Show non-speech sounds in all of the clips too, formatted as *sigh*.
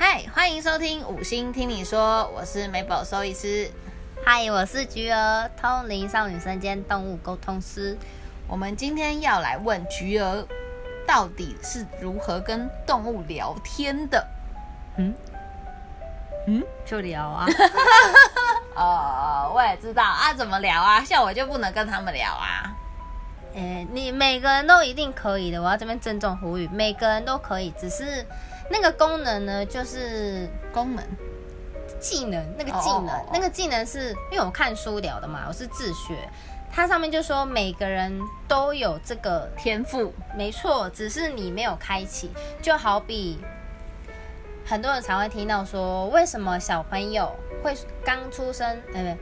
嗨，欢迎收听五星听你说，我是美宝兽医师。嗨，我是菊儿，通灵少女身兼动物沟通师。我们今天要来问菊儿，到底是如何跟动物聊天的？嗯嗯，就聊啊。哦，*laughs* 我也知道啊，怎么聊啊？像我就不能跟他们聊啊。哎，你每个人都一定可以的。我要这边郑重呼吁，每个人都可以，只是那个功能呢，就是功能技能，那个技能，那个技能是因为我看书聊的嘛，我是自学，它上面就说每个人都有这个天赋，没错，只是你没有开启，就好比很多人常会听到说，为什么小朋友会刚出生，呃，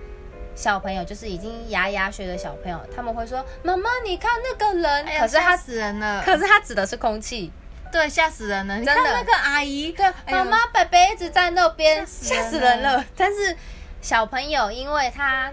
小朋友就是已经牙牙学的小朋友，他们会说：“妈妈，你看那个人。”可是他死人了。可是他指的是空气，对，吓死人了。真的，那个阿姨，对，妈妈，伯伯一直在那边，吓死人了。但是小朋友，因为他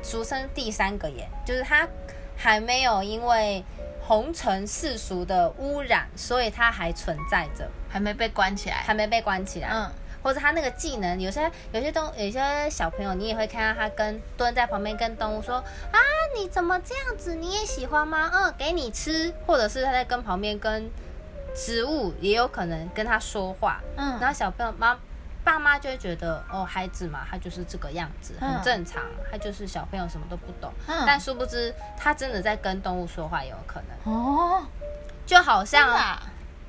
俗称第三个眼，就是他还没有因为红尘世俗的污染，所以他还存在着，还没被关起来，还没被关起来。嗯。或者他那个技能，有些有些动有些小朋友，你也会看到他跟蹲在旁边跟动物说啊，你怎么这样子？你也喜欢吗？嗯，给你吃，或者是他在跟旁边跟植物也有可能跟他说话。嗯，然后小朋友妈爸妈就会觉得哦，孩子嘛，他就是这个样子，很正常，他就是小朋友什么都不懂。嗯，但殊不知他真的在跟动物说话也，有可能哦，就好像。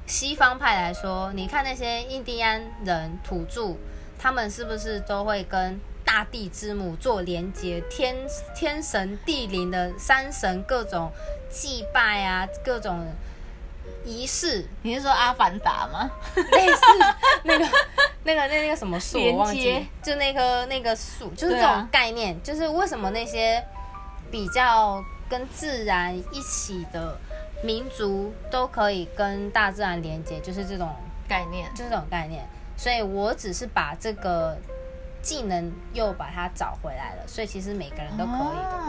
西方派来说，你看那些印第安人土著，他们是不是都会跟大地之母做连接？天天神地灵的山神各种祭拜啊，各种仪式。你是说阿凡达吗？*laughs* 类似那个那个那那个什么树，我忘记，就那棵那个树，就是这种概念。就是为什么那些比较跟自然一起的？民族都可以跟大自然连接，就是这种概念，就是这种概念。所以我只是把这个技能又把它找回来了。所以其实每个人都可以的。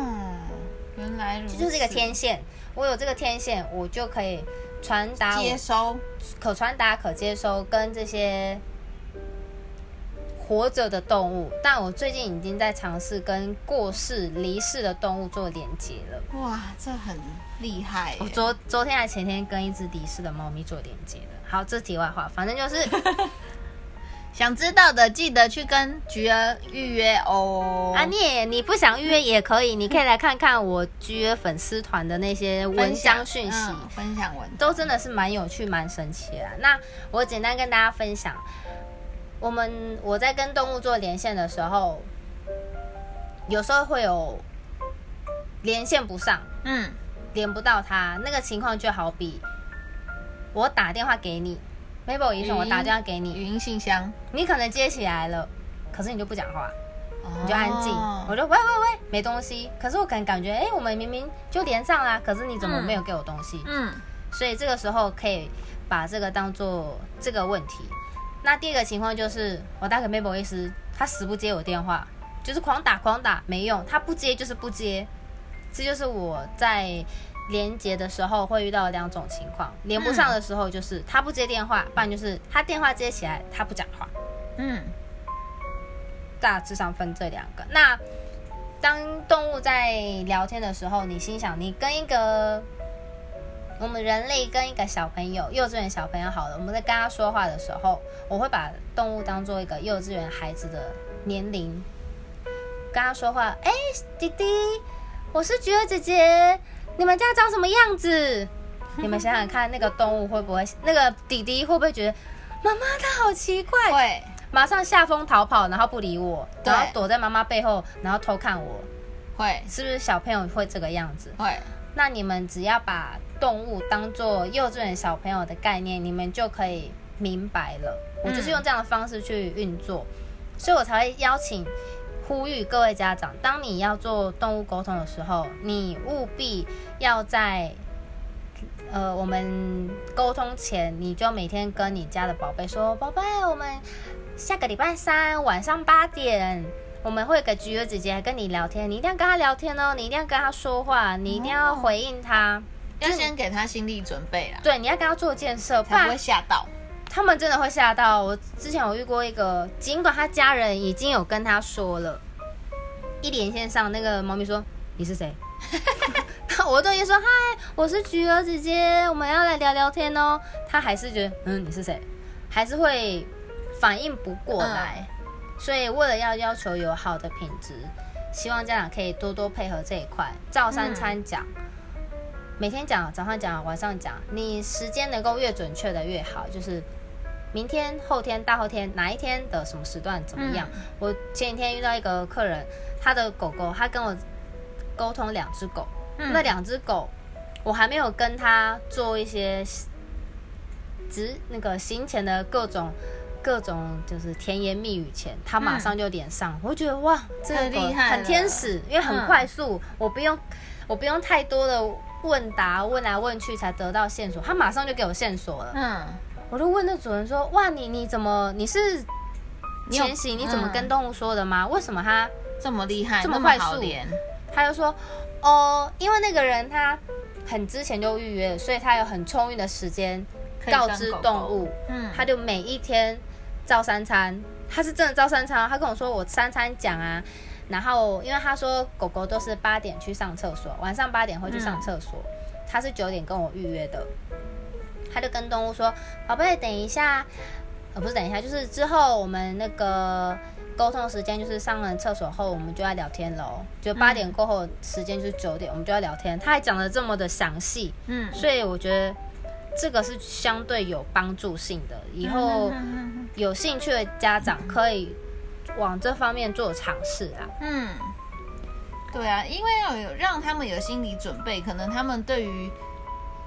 原来如此，就是一个天线。我有这个天线，我就可以传达、接收、可传达、可接收，跟这些。活着的动物，但我最近已经在尝试跟过世、离世的动物做连接了。哇，这很厉害！我昨昨天还前天跟一只离世的猫咪做连接了。好，这题外话，反正就是 *laughs* 想知道的，记得去跟菊儿预约哦。啊，你也你不想预约也可以，你可以来看看我菊儿粉丝团的那些文章讯息，分享文都真的是蛮有趣、蛮神奇的。那我简单跟大家分享。我们我在跟动物做连线的时候，有时候会有连线不上，嗯，连不到它。那个情况就好比我打电话给你，Mabel 医生，我打电话给你，语音信箱，你可能接起来了，可是你就不讲话，你就安静。我就喂喂喂，没东西。可是我可能感觉，哎，我们明明就连上啦，可是你怎么没有给我东西？嗯，所以这个时候可以把这个当做这个问题。那第二个情况就是，我打给 Mabel 医师，他死不接我电话，就是狂打狂打没用，他不接就是不接，这就是我在连接的时候会遇到两种情况，连不上的时候就是他不接电话，不然就是他电话接起来他不讲话，嗯，大致上分这两个。那当动物在聊天的时候，你心想你跟一个。我们人类跟一个小朋友，幼稚园小朋友好了，我们在跟他说话的时候，我会把动物当做一个幼稚园孩子的年龄，跟他说话。哎，弟弟，我是菊儿姐姐，你们家长什么样子？*laughs* 你们想想看，那个动物会不会，那个弟弟会不会觉得妈妈她好奇怪？会，马上下风逃跑，然后不理我，然后躲在妈妈背后，然后偷看我。会，是不是小朋友会这个样子？会。那你们只要把。动物当做幼稚园小朋友的概念，你们就可以明白了。我就是用这样的方式去运作，所以我才会邀请、呼吁各位家长：当你要做动物沟通的时候，你务必要在呃我们沟通前，你就每天跟你家的宝贝说：“宝贝，我们下个礼拜三晚上八点，我们会给橘儿姐姐跟你聊天，你一定要跟她聊天哦，你一定要跟她说话，你一定要回应她。”要先给她心理准备啦，对，你要跟她做建设，才不会吓到。他们真的会吓到。我之前有遇过一个，尽管他家人已经有跟他说了，一连线上那个猫咪说：“你是谁？” *laughs* 我都已经说：“嗨，我是菊儿姐姐，我们要来聊聊天哦。”他还是觉得：“嗯，你是谁？”还是会反应不过来。所以为了要要求有好的品质，希望家长可以多多配合这一块，照三餐讲。每天讲，早上讲，晚上讲，你时间能够越准确的越好。就是明天、后天、大后天哪一天的什么时段怎么样？我前几天遇到一个客人，他的狗狗，他跟我沟通两只狗，那两只狗我还没有跟他做一些执那个行前的各种各种就是甜言蜜语前，他马上就连上，我觉得哇，这个狗很天使，因为很快速，我不用我不用太多的。问答问来问去才得到线索，他马上就给我线索了。嗯，我就问那主人说：“哇，你你怎么你是前行？你怎么跟动物说的吗？为什么它这么厉害，这么快速？”他就说：“哦，因为那个人他很之前就预约，所以他有很充裕的时间告知动物。嗯，他就每一天照三餐，他是真的照三餐。他跟我说我三餐讲啊。”然后，因为他说狗狗都是八点去上厕所，晚上八点会去上厕所，他是九点跟我预约的，他就跟动物说：“宝贝，等一下，呃，不是等一下，就是之后我们那个沟通时间就是上了厕所后，我们就要聊天喽。就八点过后时间就是九点，我们就要聊天。他还讲的这么的详细，嗯，所以我觉得这个是相对有帮助性的，以后有兴趣的家长可以。”往这方面做尝试啊，嗯，对啊，因为要有让他们有心理准备，可能他们对于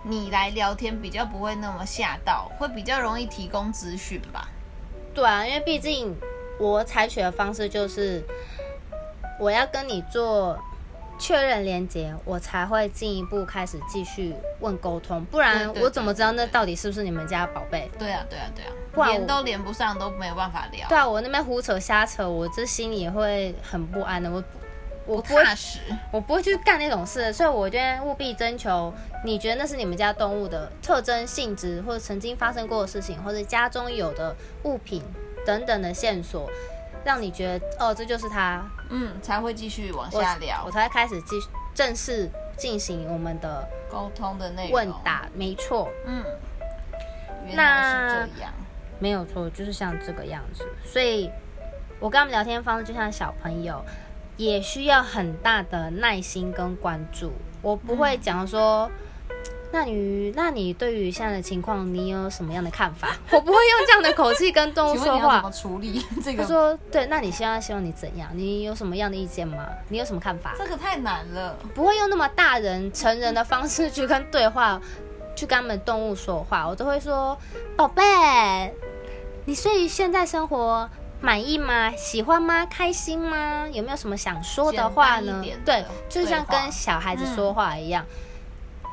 你来聊天比较不会那么吓到，会比较容易提供资讯吧。对啊，因为毕竟我采取的方式就是我要跟你做。确认连接，我才会进一步开始继续问沟通，不然我怎么知道那到底是不是你们家宝贝？对啊，对啊，对啊，连都连不上都没有办法聊。对啊，我那边胡扯瞎扯，我这心里也会很不安的。我我不踏实，我不会去干那种事，所以我觉得务必征求你觉得那是你们家动物的特征、性质，或者曾经发生过的事情，或者家中有的物品等等的线索。让你觉得哦，这就是他，嗯，才会继续往下聊，我才开始继正式进行我们的沟通的内容问答，没错，嗯，原来是这样，没有错，就是像这个样子，所以我跟他们聊天方式就像小朋友，也需要很大的耐心跟关注，我不会讲说。那你，那你对于现在的情况，你有什么样的看法？*laughs* 我不会用这样的口气跟动物说话。怎么处理 *laughs* 这个？他说：“对，那你现在希望你怎样？你有什么样的意见吗？你有什么看法？”这个太难了，不会用那么大人、成人的方式去跟对话，去跟他们动物说话。我都会说：“宝贝，你对于现在生活满意吗？喜欢吗？开心吗？有没有什么想说的话呢？”对，就像跟小孩子说话一样。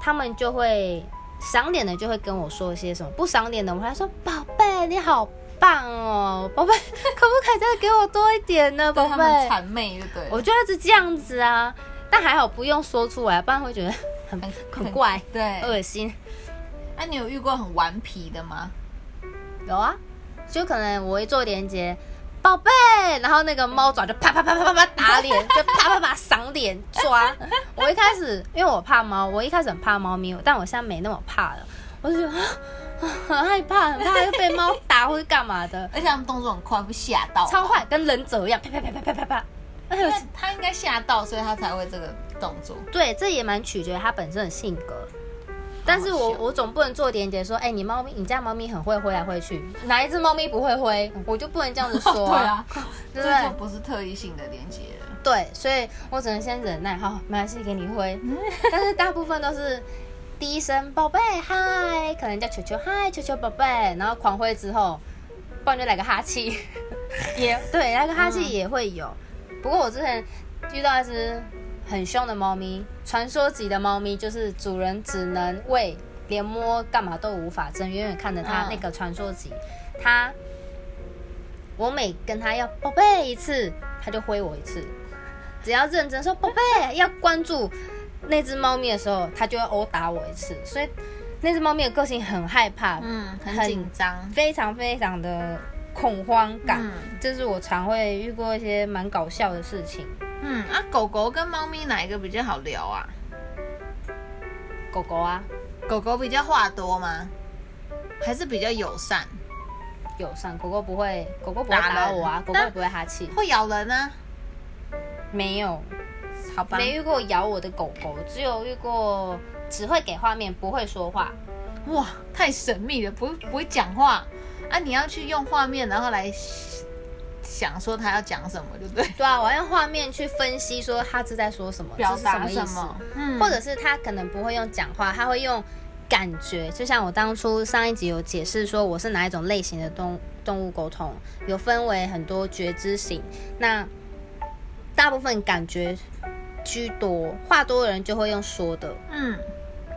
他们就会赏脸的，就会跟我说一些什么；不赏脸的，我还说：“宝贝，你好棒哦，宝贝，*laughs* 可不可以再给我多一点呢？”宝贝，谄媚对？我觉得是这样子啊，但还好不用说出来，不然会觉得很很怪，对，恶心。那你有遇过很顽皮的吗？有啊，就可能我会做连接。宝贝，然后那个猫爪就啪啪啪啪啪啪打脸，就啪啪啪赏脸抓。我一开始因为我怕猫，我一开始很怕猫咪，但我现在没那么怕了。我就觉得很 *laughs* 害怕，很怕被猫打或者干嘛的。而且他们动作很快，会吓到。超快，跟忍者一样，啪啪啪啪啪啪啪。*laughs* 它应该吓到，所以他才会这个动作。对，这也蛮取决于它本身的性格。但是我我总不能做连接说，哎，你猫咪，你家猫咪很会挥来挥去，哪一只猫咪不会挥？我就不能这样子说啊，*laughs* 对 *laughs* 这就不是特异性的连接了。对，所以我只能先忍耐，好，没关系，给你挥。*laughs* 但是大部分都是第一声宝贝嗨，可能叫球球嗨，球球宝贝，然后狂挥之后，不然就来个哈气，也对，来个哈气也会有。不过我之前遇到一只。很凶的猫咪，传说级的猫咪，就是主人只能喂，连摸干嘛都无法，只能远远看着它。那个传说级，它，我每跟它要宝贝一次，它就挥我一次。只要认真说宝贝，要关注那只猫咪的时候，它就会殴打我一次。所以那只猫咪的个性很害怕，嗯，很紧张，非常非常的恐慌感。这是我常会遇过一些蛮搞笑的事情。嗯，啊，狗狗跟猫咪哪一个比较好聊啊？狗狗啊，狗狗比较话多吗？还是比较友善？友善，狗狗不会，狗狗不会打我啊，狗狗不会哈气，会咬人啊？没有，好吧，没遇过咬我的狗狗，只有遇过只会给画面，不会说话。哇，太神秘了，不不会讲话啊！你要去用画面，然后来想说他要讲什么，对不对？对啊，我要用画面去分析说他是在说什么，表达什么，嗯，或者是他可能不会用讲话，他会用。感觉就像我当初上一集有解释说，我是哪一种类型的动动物沟通，有分为很多觉知型，那大部分感觉居多，话多的人就会用说的，嗯，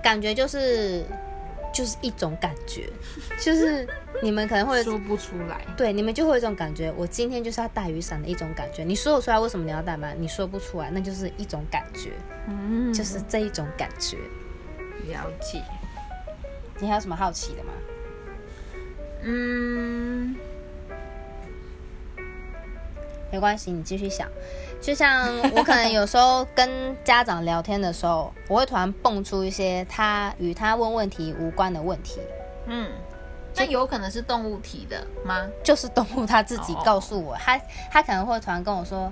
感觉就是就是一种感觉，*laughs* 就是你们可能会说不出来，对，你们就会有一种感觉，我今天就是要带雨伞的一种感觉，你说得出来为什么你要带吗？你说不出来，那就是一种感觉，嗯，就是这一种感觉，了解。你还有什么好奇的吗？嗯，没关系，你继续想。就像我可能有时候跟家长聊天的时候，我会突然蹦出一些他与他问问题无关的问题。嗯，那有可能是动物提的吗？就是动物他自己告诉我，他他可能会突然跟我说：“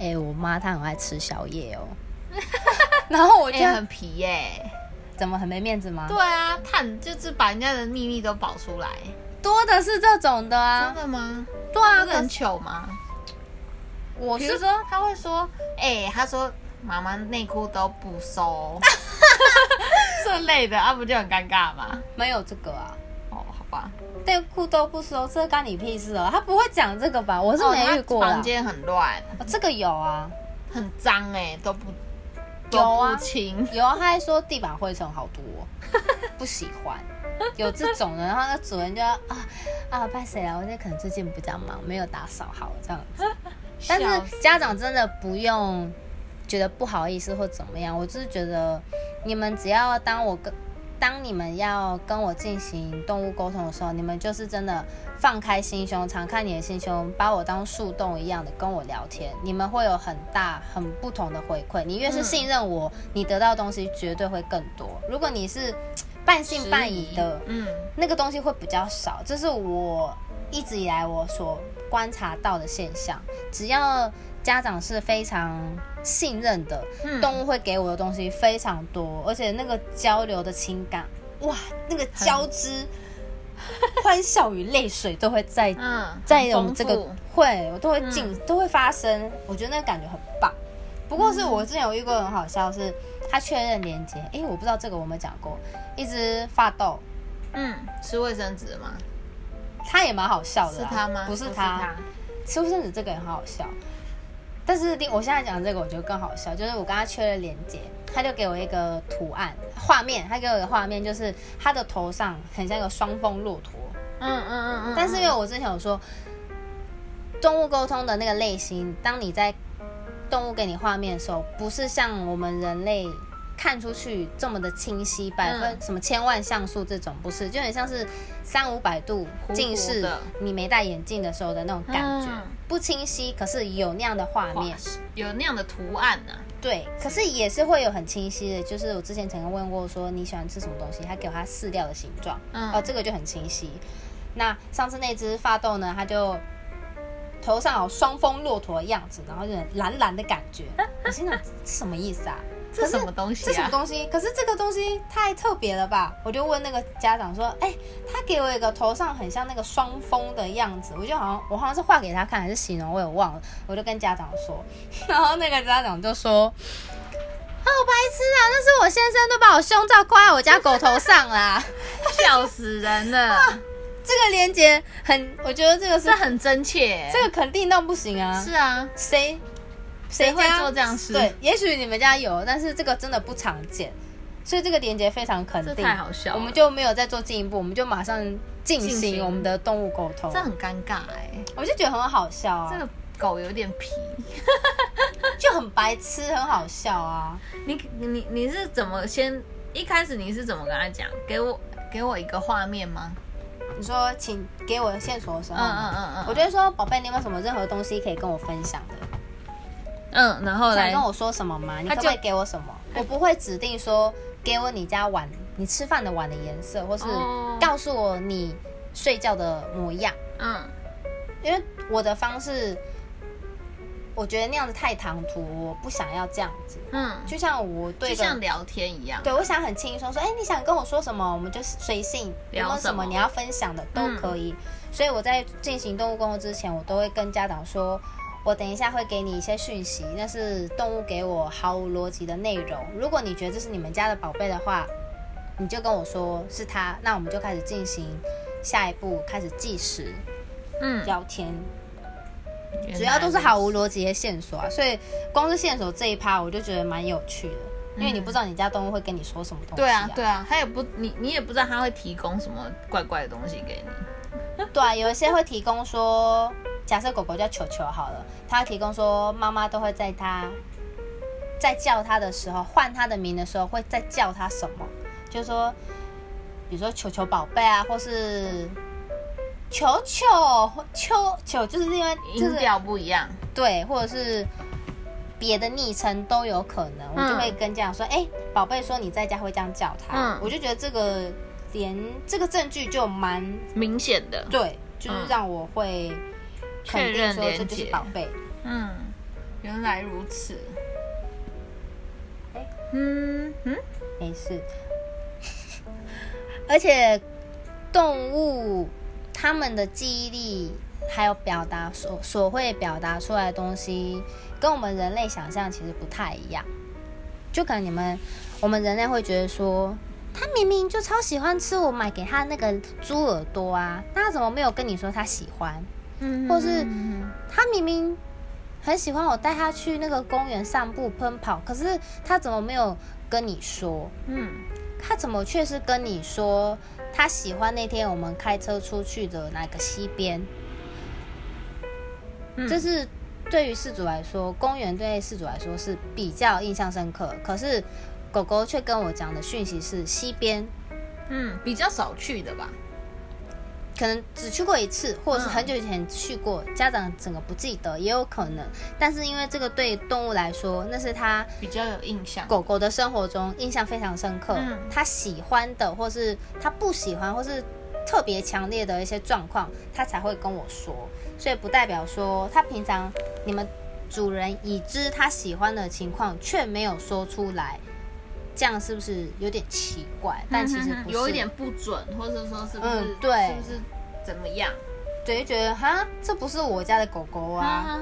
哎，我妈她很爱吃宵夜哦。*laughs* ”然后我就很皮耶。怎么很没面子吗？对啊，探就是把人家的秘密都保出来，多的是这种的啊。真的吗？对啊，很糗吗？我是说他会说，哎，他说妈妈内裤都不收，*laughs* 这类的啊，不就很尴尬吗？没有这个啊。哦，好吧，内裤都不收，这干你屁事哦。他不会讲这个吧？我是没遇过。房间很乱，这个有啊，很脏哎，都不。有啊，有啊，他还说地板灰尘好多，*laughs* 不喜欢。有这种的，然后那主人就要啊啊，拜谁啊？我那可能最近比较忙，没有打扫好这样子。但是家长真的不用觉得不好意思或怎么样，我就是觉得你们只要当我跟。当你们要跟我进行动物沟通的时候，你们就是真的放开心胸，敞开你的心胸，把我当树洞一样的跟我聊天，你们会有很大很不同的回馈。你越是信任我，你得到的东西绝对会更多。如果你是半信半疑的，嗯，那个东西会比较少。这是我一直以来我所观察到的现象。只要家长是非常。信任的动物会给我的东西非常多，而且那个交流的情感，哇，那个交织、欢笑与泪水都会在在我们这个会，我都会进，都会发生。我觉得那个感觉很棒。不过是我之前有遇过很好笑，是他确认连接，哎，我不知道这个我没讲过，一只发豆，嗯，吃卫生纸吗？他也蛮好笑的，是他吗？不是他，吃卫生纸这个也很好笑。但是另我现在讲这个，我觉得更好笑，就是我跟他缺了连接，他就给我一个图案画面，他给我一个画面，就是他的头上很像一个双峰骆驼。嗯嗯嗯嗯。但是因为我之前有说，动物沟通的那个类型，当你在动物给你画面的时候，不是像我们人类。看出去这么的清晰，百分什么千万像素这种不是，就很像是三五百度近视，你没戴眼镜的时候的那种感觉，不清晰，可是有那样的画面，有那样的图案呢。对，可是也是会有很清晰的，就是我之前曾经问过说你喜欢吃什么东西，他给我它饲料的形状，哦，这个就很清晰。那上次那只发豆呢，它就头上有双峰骆驼的样子，然后就蓝蓝的感觉，*laughs* 我心想什么意思啊？这什么东西？这什么东西？可是这个东西太特别了吧？我就问那个家长说：“哎，他给我一个头上很像那个双峰的样子，我就好像我好像是画给他看还是形容，我也忘了。”我就跟家长说，*laughs* 然后那个家长就说：“好白痴啊！那是我先生都把我胸罩挂在我家狗头上啦，*laughs* 笑死人了！*laughs* 这个连接很，我觉得这个是很真切，这个肯定到不行啊！是啊，谁？”谁会做这样事？对，也许你们家有，但是这个真的不常见，所以这个连接非常肯定。太好笑，我们就没有再做进一步，我们就马上进行我们的动物沟通。这很尴尬哎，我就觉得很好笑啊。这个狗有点皮，*laughs* *laughs* 就很白痴，很好笑啊。你你你是怎么先一开始你是怎么跟他讲？给我给我一个画面吗？你说，请给我线索的时候，嗯嗯嗯嗯，我觉得说，宝贝，你有没有什么任何东西可以跟我分享的？嗯，然后来跟我说什么吗？你可不可以给我什么？我不会指定说给我你家碗，你吃饭的碗的颜色，或是告诉我你睡觉的模样。嗯，因为我的方式。我觉得那样子太唐突，我不想要这样子。嗯，就像我对，就像聊天一样。对，我想很轻松说，哎，你想跟我说什么，我们就随性聊什么，你要分享的都可以。所以我在进行动物沟通之前，我都会跟家长说，我等一下会给你一些讯息，那是动物给我毫无逻辑的内容。如果你觉得这是你们家的宝贝的话，你就跟我说是他，那我们就开始进行下一步，开始计时，嗯，聊天。主要都是毫无逻辑的线索啊，所以光是线索这一趴我就觉得蛮有趣的，因为你不知道你家动物会跟你说什么东西。对啊，对啊，他也不你你也不知道他会提供什么怪怪的东西给你。*laughs* 对啊，有一些会提供说，假设狗狗叫球球好了，他提供说妈妈都会在它在叫它的时候唤它的名的时候会在叫它什么，就是说，比如说球球宝贝啊，或是。球球球球，就是因为音调不一样，对，或者是别的昵称都有可能，我就会跟家长说：“哎，宝贝，说你在家会这样叫他。”我就觉得这个连这个证据就蛮明显的，对，就是让我会肯定说这就是宝贝。嗯，原来如此。哎，嗯嗯，没事。而且动物。它们的记忆力还有表达所所会表达出来的东西，跟我们人类想象其实不太一样。就可能你们我们人类会觉得说，他明明就超喜欢吃我买给他那个猪耳朵啊，那他怎么没有跟你说他喜欢？嗯，或是他明明很喜欢我带他去那个公园散步奔跑，可是他怎么没有跟你说？嗯，他怎么却是跟你说？他喜欢那天我们开车出去的那个溪边，这是对于事主来说，公园对事主来说是比较印象深刻。可是狗狗却跟我讲的讯息是溪边，嗯，比较少去的吧。可能只去过一次，或者是很久以前去过，家长整个不记得也有可能。但是因为这个对动物来说，那是它比较有印象，狗狗的生活中印象非常深刻。它喜欢的，或是它不喜欢，或是特别强烈的一些状况，它才会跟我说。所以不代表说它平常你们主人已知它喜欢的情况，却没有说出来，这样是不是有点奇怪？但其实有一点不准，或者说是不是对，是不是？怎么样？对，就觉得哈，这不是我家的狗狗啊。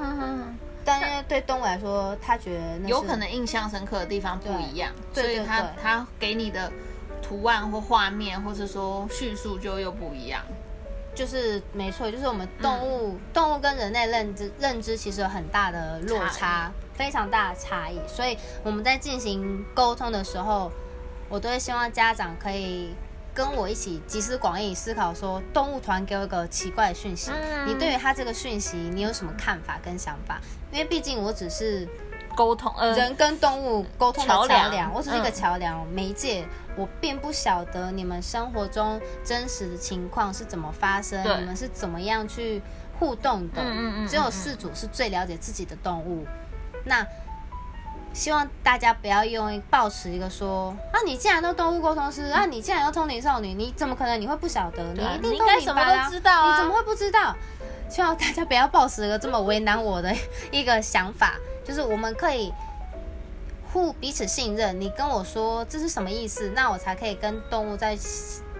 但是对动物来说，他觉得有可能印象深刻的地方不一样，所以他他给你的图案或画面，或是说叙述就又不一样。就是没错，就是我们动物动物跟人类认知认知其实有很大的落差，非常大的差异。所以我们在进行沟通的时候，我都会希望家长可以。跟我一起集思广益思考，说动物团给我一个奇怪的讯息，你对于他这个讯息，你有什么看法跟想法？因为毕竟我只是沟通，人跟动物沟通的桥梁，我只是一个桥梁媒介，我并不晓得你们生活中真实的情况是怎么发生，你们是怎么样去互动的。只有饲主是最了解自己的动物，那。希望大家不要用抱持一个说啊，你既然都动物沟通师啊，你既然都通灵少女，你怎么可能你会不晓得？你一定都明白啊！你怎么会不知道？希望大家不要抱持一个这么为难我的一个想法，就是我们可以互彼此信任。你跟我说这是什么意思，那我才可以跟动物再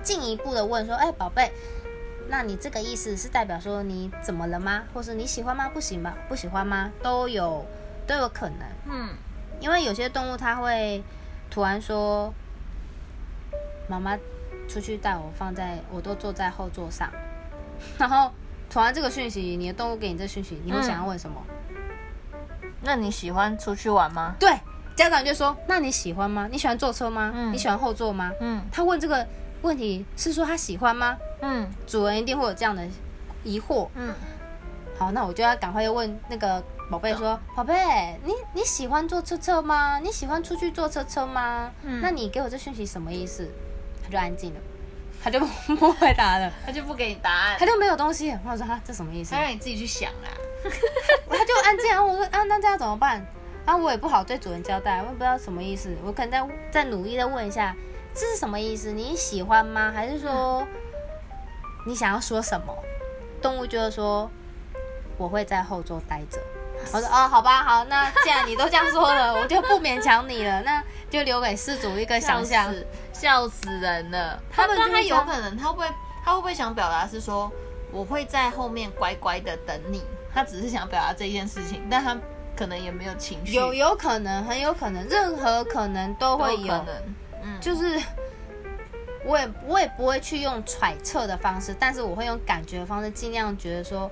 进一步的问说，哎，宝贝，那你这个意思是代表说你怎么了吗？或是你喜欢吗？不行吧？不喜欢吗？都有都有可能。嗯。因为有些动物它会突然说：“妈妈出去带我，放在我都坐在后座上。*laughs* ”然后突然这个讯息，你的动物给你这讯息，你会想要问什么？那你喜欢出去玩吗？对，家长就说：“那你喜欢吗？你喜欢坐车吗？你喜欢后座吗？”嗯，他问这个问题是说他喜欢吗？嗯，主人一定会有这样的疑惑。嗯。好，那我就要赶快又问那个宝贝说：“宝贝，你你喜欢坐车车吗？你喜欢出去坐车车吗？那你给我这讯息什么意思？”他就安静了，他就 *laughs* 不回答了，他就不给你答案，他就没有东西。我说：“哈，这什么意思？”他让你自己去想啦。*laughs* *laughs* 他就安静，然后我说：“啊，那这样怎么办？”啊，我也不好对主人交代，我也不知道什么意思。我可能再再努力的问一下，这是什么意思？你喜欢吗？还是说你想要说什么？动物就是说。我会在后座待着。我说哦，好吧，好，那既然你都这样说了，我就不勉强你了，那就留给事主一个想象。笑死人了！他们他有可能，他会不会他会不会想表达是说，我会在后面乖乖的等你？他只是想表达这件事情，但他可能也没有情绪。有有可能，很有可能，任何可能都会有。嗯，就是我也我也不会去用揣测的方式，但是我会用感觉的方式，尽量觉得说。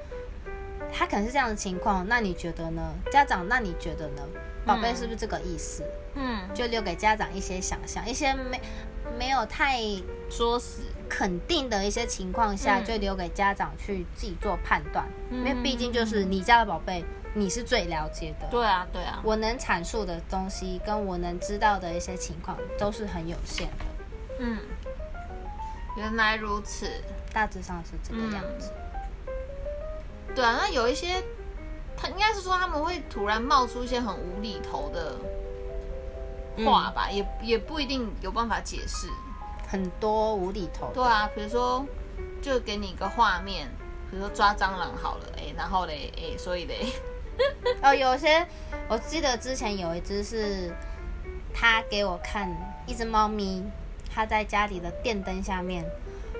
他可能是这样的情况，那你觉得呢？家长，那你觉得呢？宝贝是不是这个意思？嗯，就留给家长一些想象，一些没没有太说死肯定的一些情况下，就留给家长去自己做判断。因为毕竟就是你家的宝贝，你是最了解的。对啊，对啊。我能阐述的东西，跟我能知道的一些情况，都是很有限的。嗯，原来如此，大致上是这个样子。对啊，那有一些，他应该是说他们会突然冒出一些很无厘头的话吧，也也不一定有办法解释，很多无厘头。对啊，比如说，就给你一个画面，比如说抓蟑螂好了，哎，然后嘞，哎，所以嘞，*laughs* 哦，有些我记得之前有一只是，他给我看一只猫咪，它在家里的电灯下面，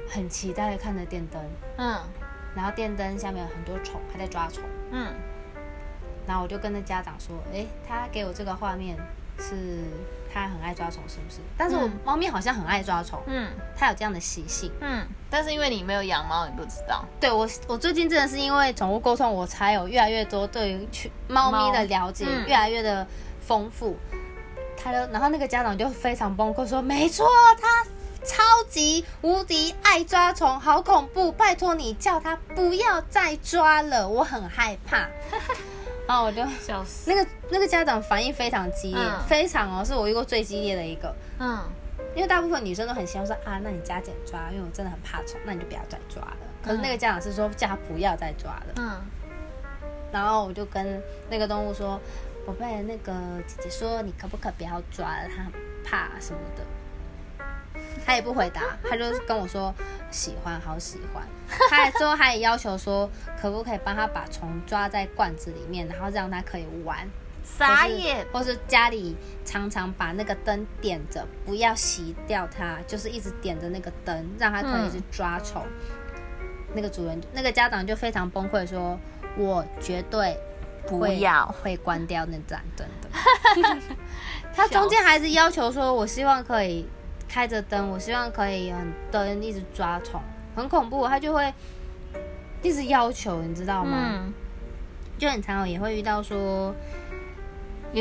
很期待的看着电灯，嗯。然后电灯下面有很多虫，还在抓虫。嗯，然后我就跟那家长说：“哎，他给我这个画面是他很爱抓虫，是不是？但是我猫咪好像很爱抓虫。嗯，它有这样的习性。嗯，但是因为你没有养猫，你不知道。对我，我最近真的是因为宠物沟通，我才有越来越多对于猫咪的了解，越来越的丰富。他就，然后那个家长就非常崩溃说：没错，他。”超级无敌爱抓虫，好恐怖！拜托你叫他不要再抓了，我很害怕。然 *laughs* 后我就笑死。那个那个家长反应非常激烈，非常哦，是我遇过最激烈的一个。嗯，因为大部分女生都很希望说啊，那你加减抓，因为我真的很怕虫，那你就不要再抓了。可是那个家长是说叫他不要再抓了。嗯。然后我就跟那个动物说：“宝贝，那个姐姐说你可不可不要抓了？她很怕什么的。”他也不回答，*laughs* 他就跟我说喜欢，好喜欢。他最后他也要求说，*laughs* 可不可以帮他把虫抓在罐子里面，然后让他可以玩。傻眼。或是家里常常把那个灯点着，不要熄掉它，就是一直点着那个灯，让他可以去抓虫。那个主人，那个家长就非常崩溃，说我绝对不要会关掉那盏灯的。*laughs* 他中间还是要求说，我希望可以。开着灯，我希望可以很灯一直抓虫，很恐怖，他就会一直要求，你知道吗？就很常有也会遇到说，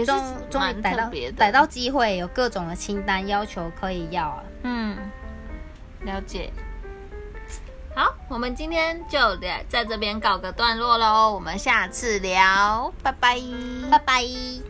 终终于逮到逮到机会，有各种的清单要求可以要啊。嗯，了解。好，我们今天就在在这边告个段落喽，我们下次聊，拜拜，拜拜。